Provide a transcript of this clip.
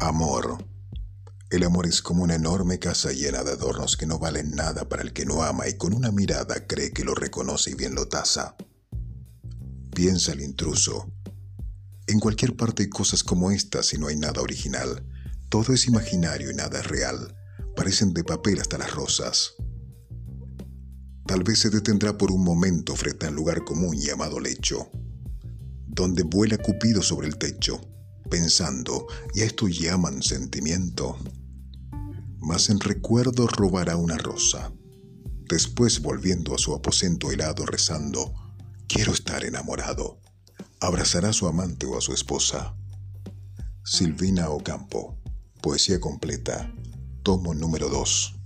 Amor. El amor es como una enorme casa llena de adornos que no valen nada para el que no ama y con una mirada cree que lo reconoce y bien lo tasa. Piensa el intruso. En cualquier parte hay cosas como estas y no hay nada original. Todo es imaginario y nada es real. Parecen de papel hasta las rosas. Tal vez se detendrá por un momento frente al lugar común llamado lecho, donde vuela Cupido sobre el techo pensando, y a esto llaman sentimiento. Mas en recuerdo robará una rosa. Después, volviendo a su aposento helado, rezando, quiero estar enamorado, abrazará a su amante o a su esposa. Silvina Ocampo, Poesía completa, tomo número 2.